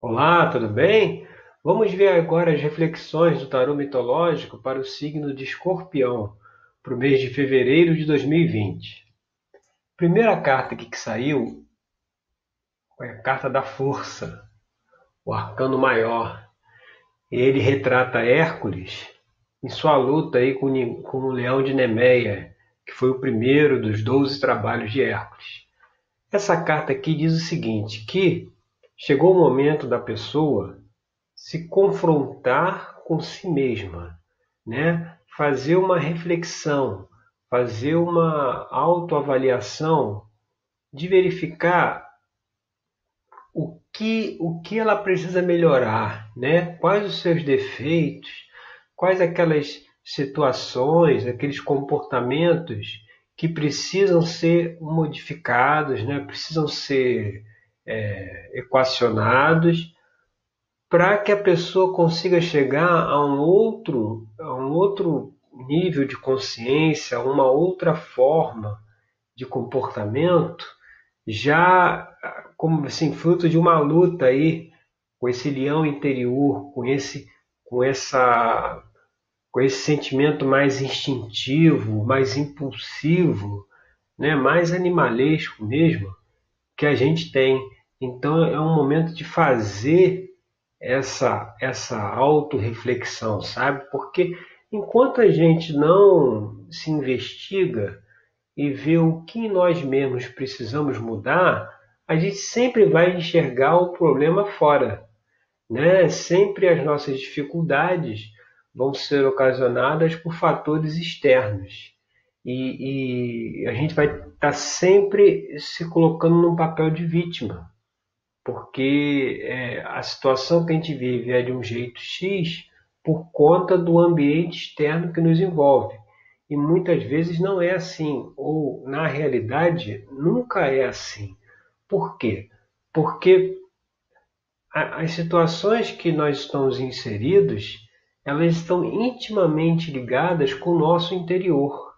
Olá, tudo bem? Vamos ver agora as reflexões do tarô mitológico para o signo de Escorpião, para o mês de fevereiro de 2020. Primeira carta que saiu foi a carta da força, o arcano maior. Ele retrata Hércules em sua luta aí com, com o leão de Nemeia, que foi o primeiro dos doze trabalhos de Hércules. Essa carta aqui diz o seguinte, que chegou o momento da pessoa se confrontar com si mesma, né? fazer uma reflexão, fazer uma autoavaliação de verificar o que, o que ela precisa melhorar, né? quais os seus defeitos, quais aquelas situações, aqueles comportamentos que precisam ser modificados, né? precisam ser é, equacionados para que a pessoa consiga chegar a um outro, a um outro nível de consciência, uma outra forma de comportamento, já como assim fruto de uma luta aí com esse leão interior, com esse com essa com esse sentimento mais instintivo, mais impulsivo, né, mais animalesco mesmo que a gente tem. Então é um momento de fazer essa essa autorreflexão, sabe? Porque enquanto a gente não se investiga e vê o que nós mesmos precisamos mudar, a gente sempre vai enxergar o problema fora, né? Sempre as nossas dificuldades vão ser ocasionadas por fatores externos. E, e a gente vai estar tá sempre se colocando num papel de vítima porque é, a situação que a gente vive é de um jeito X por conta do ambiente externo que nos envolve. E muitas vezes não é assim, ou na realidade nunca é assim. Por quê? Porque as situações que nós estamos inseridos, elas estão intimamente ligadas com o nosso interior,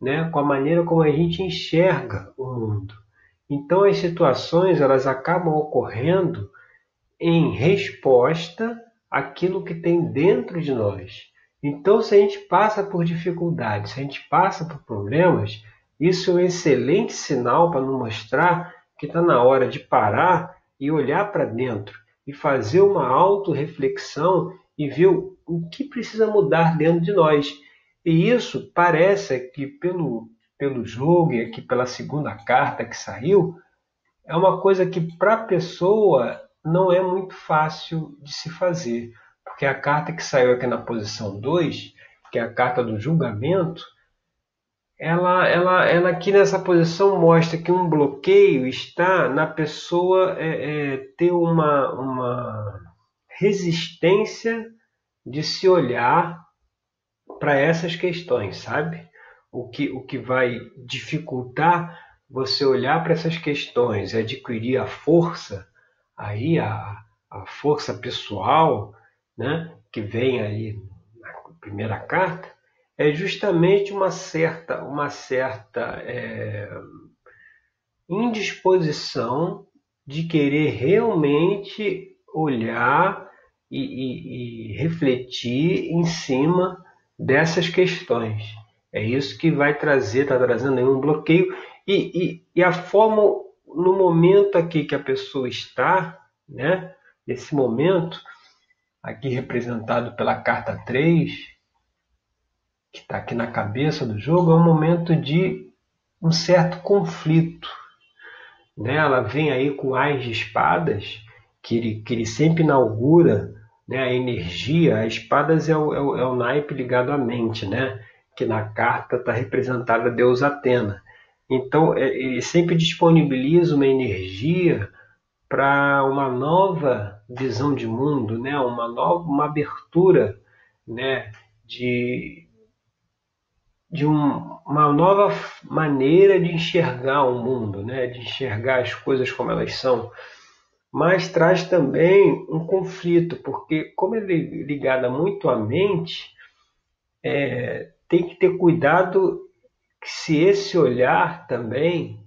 né? com a maneira como a gente enxerga o mundo. Então as situações elas acabam ocorrendo em resposta àquilo que tem dentro de nós. Então, se a gente passa por dificuldades, se a gente passa por problemas, isso é um excelente sinal para nos mostrar que está na hora de parar e olhar para dentro e fazer uma autorreflexão e ver o que precisa mudar dentro de nós. E isso parece que, pelo, pelo jogo e aqui pela segunda carta que saiu, é uma coisa que para a pessoa não é muito fácil de se fazer. Porque a carta que saiu aqui na posição 2, que é a carta do julgamento, ela, ela, ela aqui nessa posição mostra que um bloqueio está na pessoa é, é, ter uma, uma resistência de se olhar para essas questões, sabe? O que, o que vai dificultar você olhar para essas questões e adquirir a força, aí a, a força pessoal, né, que vem aí na primeira carta, é justamente uma certa, uma certa é, indisposição de querer realmente olhar e, e, e refletir em cima dessas questões. É isso que vai trazer, está trazendo aí um bloqueio. E, e, e, a forma, no momento aqui que a pessoa está, né, nesse momento, aqui representado pela carta 3, que está aqui na cabeça do jogo, é um momento de um certo conflito. Né? Ela vem aí com as de espadas, que ele, que ele sempre inaugura né, a energia. As espadas é o, é o, é o naipe ligado à mente, né? Que na carta está representada a deusa Atena. Então, é, ele sempre disponibiliza uma energia para uma nova visão de mundo, né? uma nova uma abertura né? de, de um, uma nova maneira de enxergar o mundo, né? de enxergar as coisas como elas são. Mas traz também um conflito, porque como ele é ligada muito à mente, é, tem que ter cuidado que se esse olhar também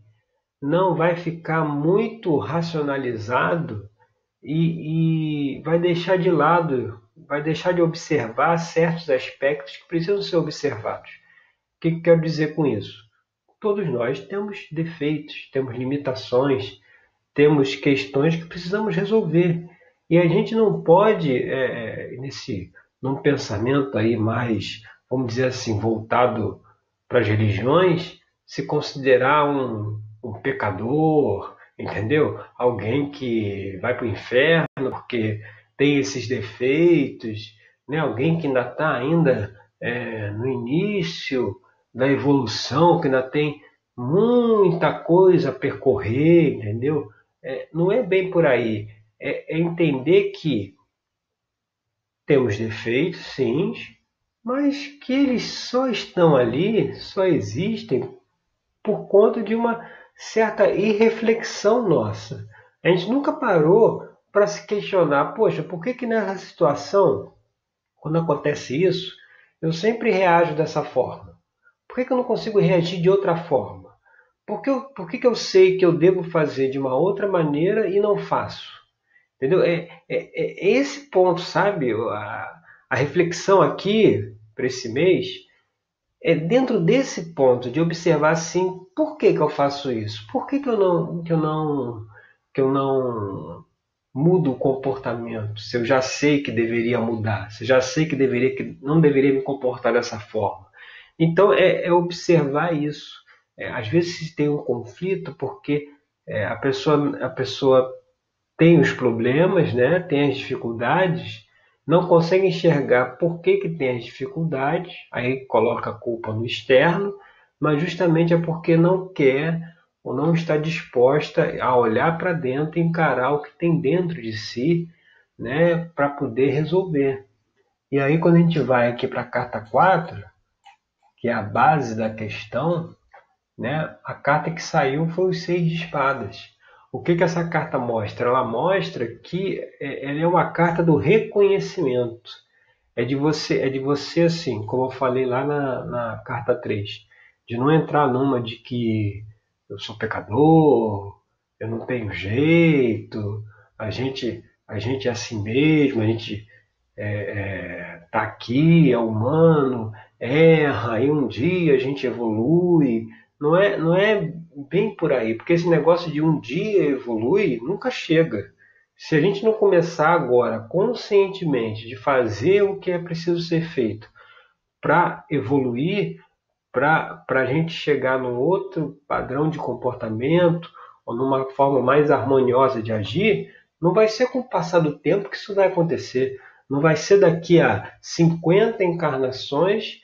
não vai ficar muito racionalizado e, e vai deixar de lado, vai deixar de observar certos aspectos que precisam ser observados. O que, que quero dizer com isso? Todos nós temos defeitos, temos limitações, temos questões que precisamos resolver. E a gente não pode, é, nesse, num pensamento aí mais, vamos dizer assim, voltado para as religiões, se considerar um, um pecador, entendeu? Alguém que vai para o inferno porque tem esses defeitos, né? alguém que ainda está ainda é, no início da evolução, que ainda tem muita coisa a percorrer, entendeu? É, não é bem por aí. É, é entender que temos defeitos, sim, mas que eles só estão ali, só existem por conta de uma certa irreflexão nossa. A gente nunca parou para se questionar, poxa, por que que nessa situação, quando acontece isso, eu sempre reajo dessa forma? Por que, que eu não consigo reagir de outra forma? Por que, eu, por que, que eu sei que eu devo fazer de uma outra maneira e não faço? Entendeu? É, é, é esse ponto, sabe? A, a reflexão aqui para esse mês é dentro desse ponto de observar assim, por que, que eu faço isso? Por que, que eu não que eu não que eu não mudo o comportamento? Se eu já sei que deveria mudar, se eu já sei que deveria que não deveria me comportar dessa forma. Então é, é observar isso. É, às vezes tem um conflito porque é, a pessoa a pessoa tem os problemas, né? Tem as dificuldades não consegue enxergar por que, que tem as dificuldades, aí coloca a culpa no externo, mas justamente é porque não quer ou não está disposta a olhar para dentro e encarar o que tem dentro de si, né, para poder resolver. E aí quando a gente vai aqui para a carta 4, que é a base da questão, né, a carta que saiu foi os seis de espadas. O que, que essa carta mostra? Ela mostra que é, ela é uma carta do reconhecimento. É de você, é de você assim, como eu falei lá na, na carta 3, de não entrar numa de que eu sou pecador, eu não tenho jeito, a gente, a gente é assim mesmo, a gente é, é, tá aqui, é humano, erra, e um dia a gente evolui. Não é, não é bem por aí, porque esse negócio de um dia evolui nunca chega. Se a gente não começar agora conscientemente de fazer o que é preciso ser feito para evoluir, para a gente chegar num outro padrão de comportamento ou numa forma mais harmoniosa de agir, não vai ser com o passar do tempo que isso vai acontecer. Não vai ser daqui a 50 encarnações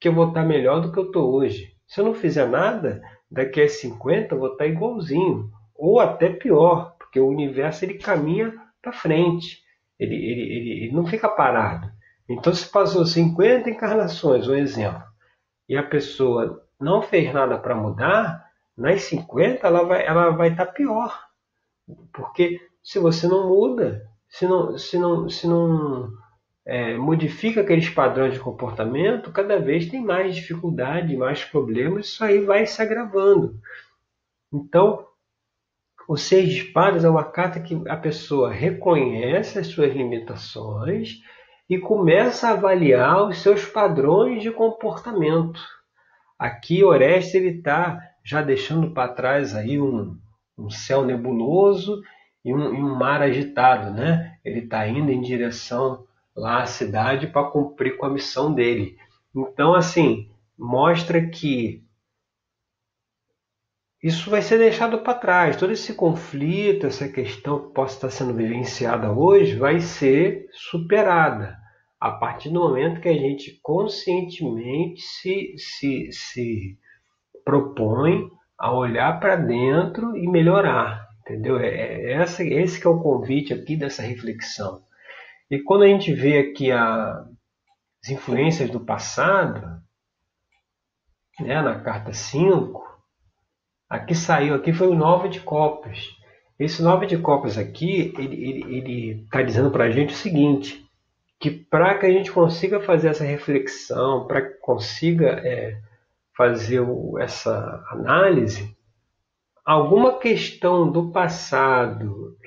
que eu vou estar melhor do que eu estou hoje. Se eu não fizer nada, daqui a 50 eu vou estar igualzinho, ou até pior, porque o universo ele caminha para frente, ele, ele, ele, ele, não fica parado. Então, se passou 50 encarnações, um exemplo, e a pessoa não fez nada para mudar, nas 50 ela vai, ela vai estar pior. Porque se você não muda, se não, se não, se não é, modifica aqueles padrões de comportamento, cada vez tem mais dificuldade, mais problemas, isso aí vai se agravando. Então, o Seis de Espadas é uma carta que a pessoa reconhece as suas limitações e começa a avaliar os seus padrões de comportamento. Aqui, Orestes está já deixando para trás aí um, um céu nebuloso e um, e um mar agitado, né? Ele está indo em direção lá à cidade para cumprir com a missão dele. Então, assim, mostra que isso vai ser deixado para trás. Todo esse conflito, essa questão que possa estar sendo vivenciada hoje, vai ser superada a partir do momento que a gente conscientemente se, se, se propõe a olhar para dentro e melhorar. Entendeu? É, é, essa, esse que é o convite aqui dessa reflexão. E quando a gente vê aqui a, as influências do passado, né, na carta 5, aqui saiu, aqui foi o nove de copas. Esse nove de copas aqui, ele está dizendo para a gente o seguinte, que para que a gente consiga fazer essa reflexão, para que consiga é, fazer o, essa análise, alguma questão do passado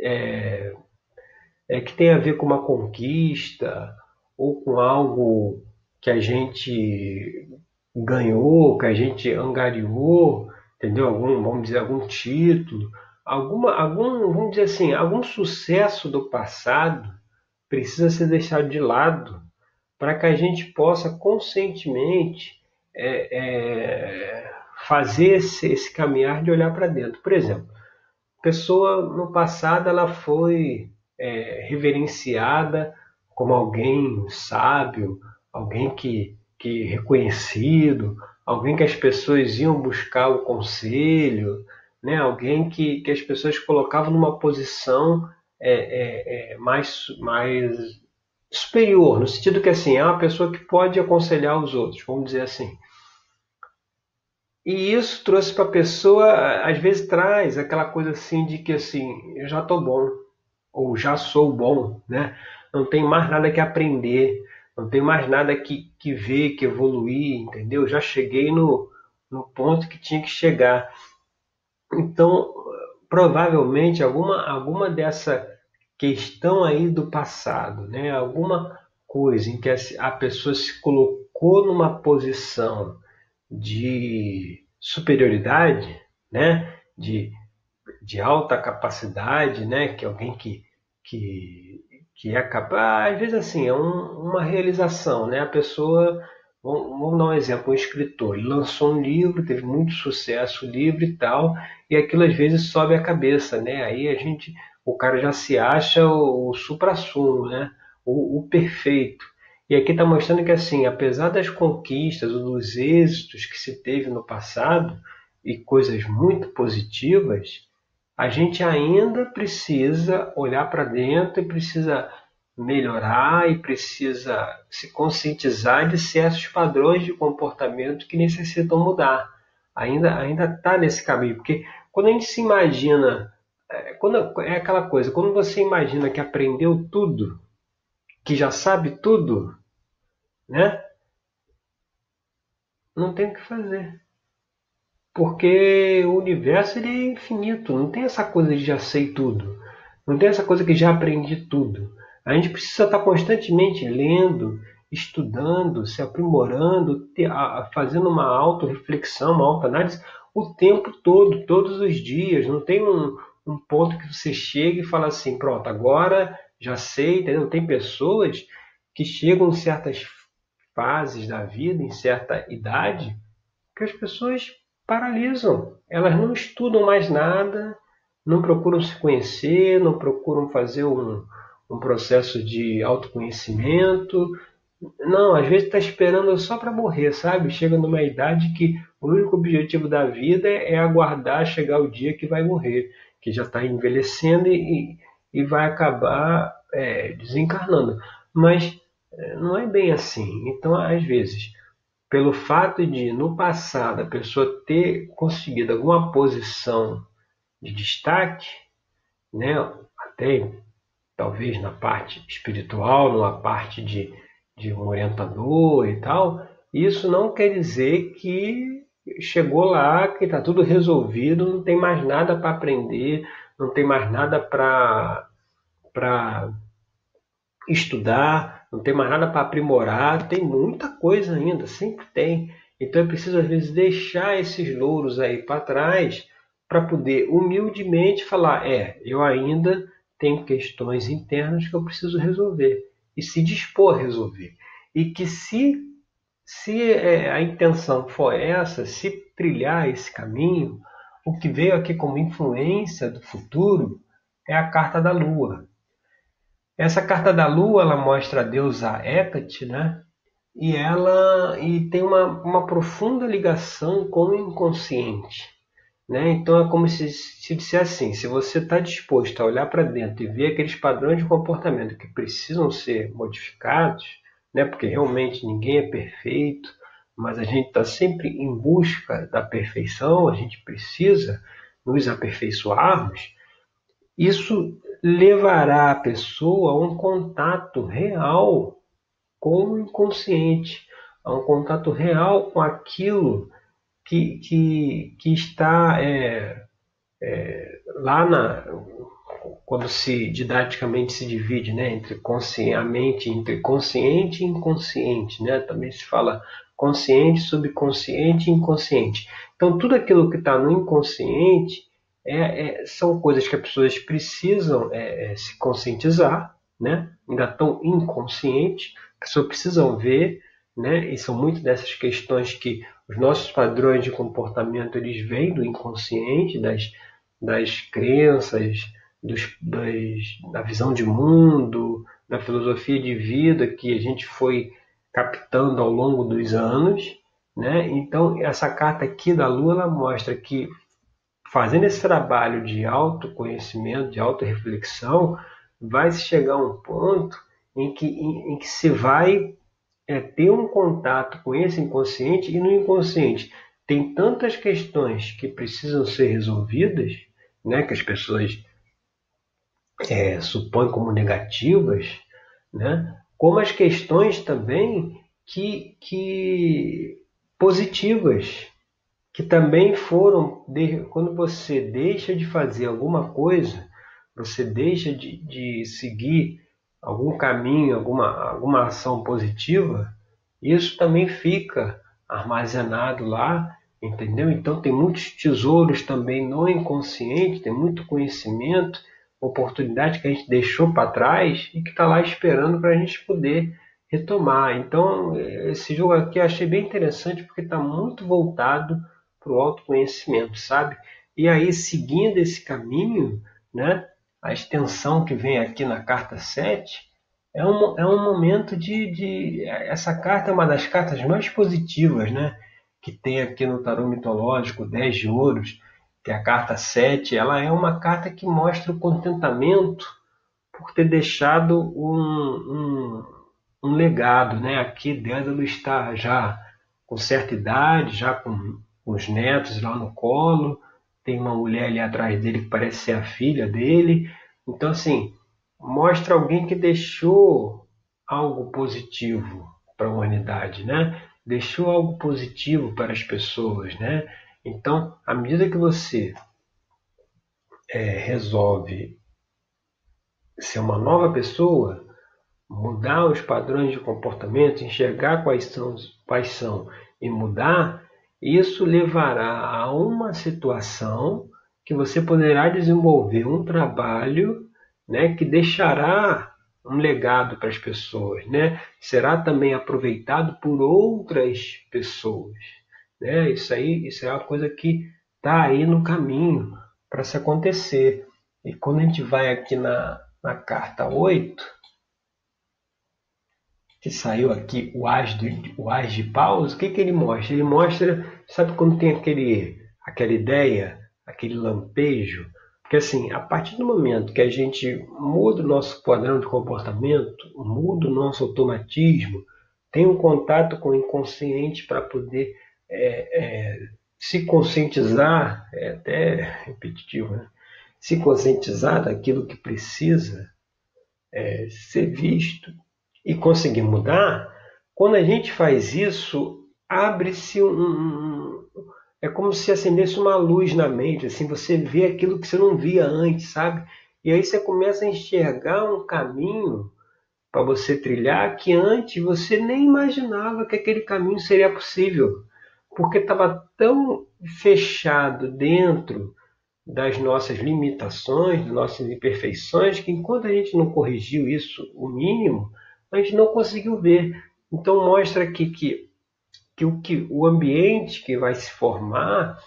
é, é, que tem a ver com uma conquista ou com algo que a gente ganhou, que a gente angariou, entendeu? Algum, vamos dizer, algum título, alguma, algum, vamos dizer assim, algum sucesso do passado precisa ser deixado de lado para que a gente possa conscientemente é, é, fazer esse, esse caminhar de olhar para dentro. Por exemplo, pessoa no passado ela foi é, reverenciada como alguém sábio, alguém que, que reconhecido, alguém que as pessoas iam buscar o conselho, né? alguém que, que as pessoas colocavam numa posição é, é, é, mais, mais superior, no sentido que assim, é uma pessoa que pode aconselhar os outros, vamos dizer assim. E isso trouxe para a pessoa, às vezes traz aquela coisa assim de que assim, eu já estou bom, ou já sou bom, né? Não tem mais nada que aprender, não tem mais nada que, que ver, que evoluir, entendeu? Já cheguei no, no ponto que tinha que chegar. Então, provavelmente alguma, alguma dessa questão aí do passado, né? Alguma coisa em que a pessoa se colocou numa posição de superioridade, né? de, de alta capacidade, né? que alguém que, que, que é capaz, às vezes assim, é um, uma realização, né? a pessoa, vamos, dar um exemplo, um escritor, ele lançou um livro, teve muito sucesso o livro e tal, e aquilo às vezes sobe a cabeça, né? aí a gente, o cara já se acha o, o supra-sumo, né? o, o perfeito. E aqui está mostrando que, assim, apesar das conquistas ou dos êxitos que se teve no passado e coisas muito positivas, a gente ainda precisa olhar para dentro e precisa melhorar e precisa se conscientizar de certos padrões de comportamento que necessitam mudar. Ainda ainda está nesse caminho, porque quando a gente se imagina, é, quando, é aquela coisa, quando você imagina que aprendeu tudo, que já sabe tudo, né? Não tem o que fazer. Porque o universo ele é infinito, não tem essa coisa de já sei tudo. Não tem essa coisa que já aprendi tudo. A gente precisa estar constantemente lendo, estudando, se aprimorando, fazendo uma auto-reflexão, uma auto-análise o tempo todo, todos os dias. Não tem um, um ponto que você chega e fala assim, pronto, agora já sei, entendeu? Tem pessoas que chegam em certas fases da vida, em certa idade, que as pessoas paralisam. Elas não estudam mais nada, não procuram se conhecer, não procuram fazer um, um processo de autoconhecimento. Não, às vezes está esperando só para morrer, sabe? Chega numa idade que o único objetivo da vida é aguardar chegar o dia que vai morrer, que já está envelhecendo e, e vai acabar é, desencarnando. Mas é, não é bem assim. Então, às vezes, pelo fato de no passado a pessoa ter conseguido alguma posição de destaque, né, até talvez na parte espiritual, numa parte de, de um orientador e tal, isso não quer dizer que chegou lá, que está tudo resolvido, não tem mais nada para aprender, não tem mais nada para estudar, não tem mais nada para aprimorar, tem muita coisa ainda, sempre tem. Então é preciso às vezes deixar esses louros aí para trás para poder humildemente falar, é, eu ainda tenho questões internas que eu preciso resolver e se dispor a resolver. E que se se é, a intenção for essa, se trilhar esse caminho, o que veio aqui como influência do futuro é a carta da lua. Essa carta da lua ela mostra a deusa Hecate, né? E ela e tem uma, uma profunda ligação com o inconsciente. Né? Então é como se, se dissesse assim: se você está disposto a olhar para dentro e ver aqueles padrões de comportamento que precisam ser modificados, né? porque realmente ninguém é perfeito, mas a gente está sempre em busca da perfeição, a gente precisa nos aperfeiçoarmos. Isso levará a pessoa a um contato real com o inconsciente, a um contato real com aquilo que, que, que está é, é, lá na quando se didaticamente se divide né, entre consciente, entre consciente e inconsciente, né? também se fala consciente, subconsciente e inconsciente. Então, tudo aquilo que está no inconsciente é, é, são coisas que as pessoas precisam é, é se conscientizar, né? ainda estão inconscientes, as pessoas precisam ver, né? e são muitas dessas questões que os nossos padrões de comportamento eles vêm do inconsciente, das, das crenças, dos, das, da visão de mundo, da filosofia de vida que a gente foi captando ao longo dos anos. Né? Então, essa carta aqui da Lua ela mostra que fazendo esse trabalho de autoconhecimento, de autorreflexão, vai se chegar a um ponto em que, em, em que se vai é, ter um contato com esse inconsciente e no inconsciente tem tantas questões que precisam ser resolvidas, né, que as pessoas é, supõem como negativas, né, como as questões também que, que positivas, que também foram, quando você deixa de fazer alguma coisa, você deixa de, de seguir algum caminho, alguma, alguma ação positiva, isso também fica armazenado lá, entendeu? Então tem muitos tesouros também no inconsciente, tem muito conhecimento, oportunidade que a gente deixou para trás e que está lá esperando para a gente poder retomar. Então esse jogo aqui eu achei bem interessante porque está muito voltado para o autoconhecimento, sabe? E aí seguindo esse caminho, né? a extensão que vem aqui na carta 7 é um, é um momento de, de. Essa carta é uma das cartas mais positivas né, que tem aqui no tarô mitológico, 10 de ouros, que é a carta 7. Ela é uma carta que mostra o contentamento por ter deixado um, um, um legado. Né? Aqui Dédalo está já com certa idade, já com os netos lá no colo, tem uma mulher ali atrás dele que parece ser a filha dele. Então, assim, mostra alguém que deixou algo positivo para a humanidade, né? Deixou algo positivo para as pessoas, né? Então, à medida que você é, resolve ser uma nova pessoa, mudar os padrões de comportamento, enxergar quais são, quais são e mudar, isso levará a uma situação que você poderá desenvolver um trabalho né, que deixará um legado para as pessoas, né? será também aproveitado por outras pessoas. Né? Isso aí isso é uma coisa que está aí no caminho para se acontecer. E quando a gente vai aqui na, na carta 8, que saiu aqui o As de, o As de Paus, o que, que ele mostra? Ele mostra, sabe quando tem aquele, aquela ideia, aquele lampejo? Porque assim, a partir do momento que a gente muda o nosso padrão de comportamento, muda o nosso automatismo, tem um contato com o inconsciente para poder é, é, se conscientizar, é até repetitivo, né? se conscientizar daquilo que precisa é, ser visto, e conseguir mudar, quando a gente faz isso, abre-se um, um, é como se acendesse uma luz na mente, assim, você vê aquilo que você não via antes, sabe? E aí você começa a enxergar um caminho para você trilhar que antes você nem imaginava que aquele caminho seria possível, porque estava tão fechado dentro das nossas limitações, das nossas imperfeições, que enquanto a gente não corrigiu isso o mínimo, a gente não conseguiu ver. Então mostra aqui que, que, o, que o ambiente que vai se formar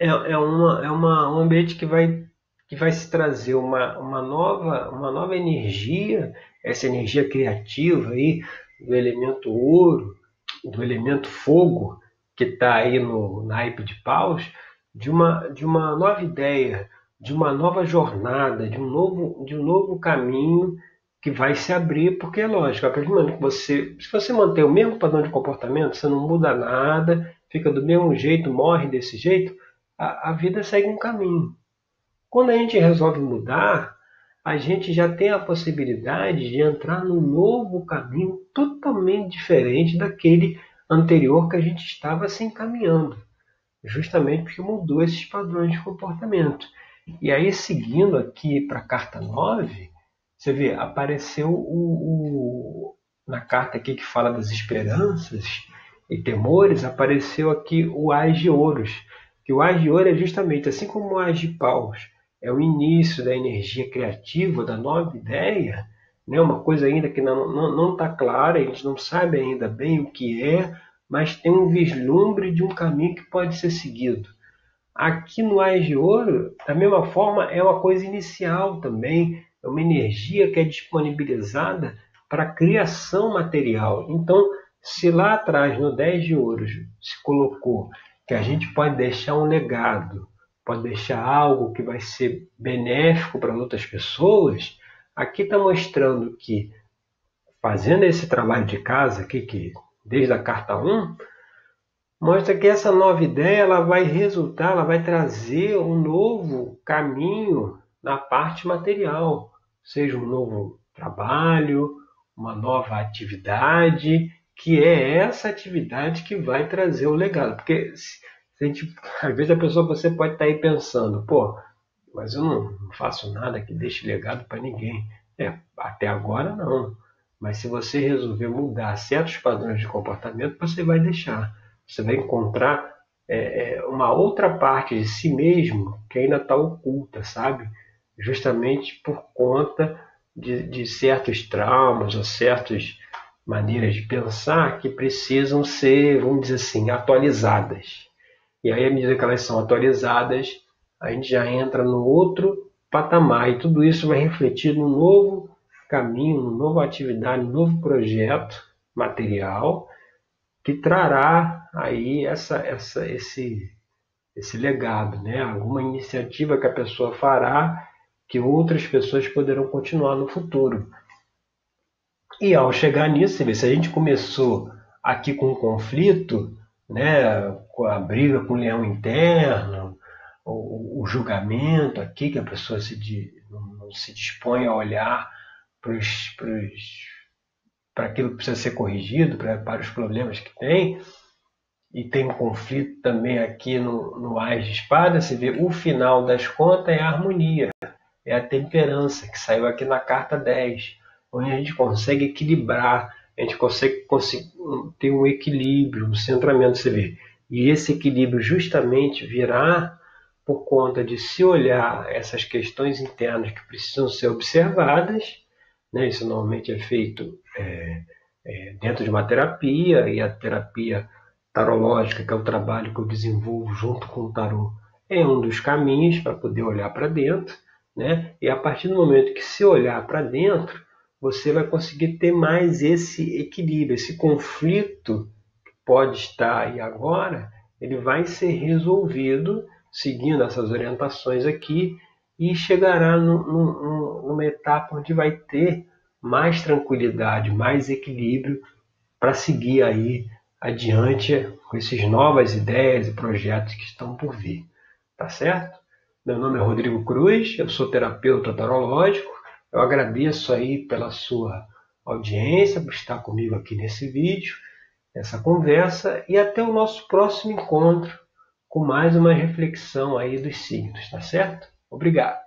é, é, uma, é uma, um ambiente que vai, que vai se trazer uma, uma, nova, uma nova energia, essa energia criativa aí, do elemento ouro, do elemento fogo, que está aí no naipe de paus, de uma, de uma nova ideia, de uma nova jornada, de um novo, de um novo caminho que vai se abrir, porque é lógico, a partir do momento que você, se você manter o mesmo padrão de comportamento, você não muda nada, fica do mesmo jeito, morre desse jeito, a, a vida segue um caminho. Quando a gente resolve mudar, a gente já tem a possibilidade de entrar num novo caminho totalmente diferente daquele anterior que a gente estava se encaminhando, justamente porque mudou esses padrões de comportamento. E aí, seguindo aqui para a carta 9, você vê, apareceu o, o, na carta aqui que fala das esperanças e temores, apareceu aqui o Ás de Ouros. Que o Ás de Ouro é justamente, assim como o Ás de Paus, é o início da energia criativa, da nova ideia, né? uma coisa ainda que não está clara, a gente não sabe ainda bem o que é, mas tem um vislumbre de um caminho que pode ser seguido. Aqui no Ais de Ouro, da mesma forma, é uma coisa inicial também, é uma energia que é disponibilizada para a criação material. Então, se lá atrás, no 10 de Ouros, se colocou que a gente pode deixar um legado, pode deixar algo que vai ser benéfico para outras pessoas, aqui está mostrando que fazendo esse trabalho de casa aqui, que desde a carta 1, mostra que essa nova ideia ela vai resultar, ela vai trazer um novo caminho na parte material, seja um novo trabalho, uma nova atividade, que é essa atividade que vai trazer o legado. Porque a gente, às vezes a pessoa você pode estar aí pensando, pô, mas eu não, não faço nada que deixe legado para ninguém. É, até agora não. Mas se você resolver mudar certos padrões de comportamento, você vai deixar. Você vai encontrar é, é uma outra parte de si mesmo que ainda está oculta, sabe? Justamente por conta de, de certos traumas ou certas maneiras de pensar que precisam ser, vamos dizer assim, atualizadas. E aí, à medida que elas são atualizadas, a gente já entra no outro patamar. E tudo isso vai refletir num novo caminho, numa nova atividade, num novo projeto material que trará aí essa, essa, esse, esse legado, né? alguma iniciativa que a pessoa fará que outras pessoas poderão continuar no futuro. E ao chegar nisso, se a gente começou aqui com um conflito, né, com a briga com o leão interno, o, o julgamento aqui, que a pessoa se, não, não se dispõe a olhar para aquilo que precisa ser corrigido, pra, para os problemas que tem, e tem um conflito também aqui no, no Ás de Espada, você vê o final das contas é a harmonia, é a temperança, que saiu aqui na carta 10, onde a gente consegue equilibrar a gente consegue, consegue ter um equilíbrio, um centramento, você vê. E esse equilíbrio justamente virá por conta de se olhar essas questões internas que precisam ser observadas, né? isso normalmente é feito é, é, dentro de uma terapia, e a terapia tarológica, que é o trabalho que eu desenvolvo junto com o tarô, é um dos caminhos para poder olhar para dentro, né? e a partir do momento que se olhar para dentro, você vai conseguir ter mais esse equilíbrio, esse conflito que pode estar aí agora, ele vai ser resolvido seguindo essas orientações aqui e chegará numa etapa onde vai ter mais tranquilidade, mais equilíbrio para seguir aí adiante com essas novas ideias e projetos que estão por vir. Tá certo? Meu nome é Rodrigo Cruz, eu sou terapeuta tarológico eu agradeço aí pela sua audiência, por estar comigo aqui nesse vídeo, nessa conversa e até o nosso próximo encontro com mais uma reflexão aí dos signos, tá certo? Obrigado.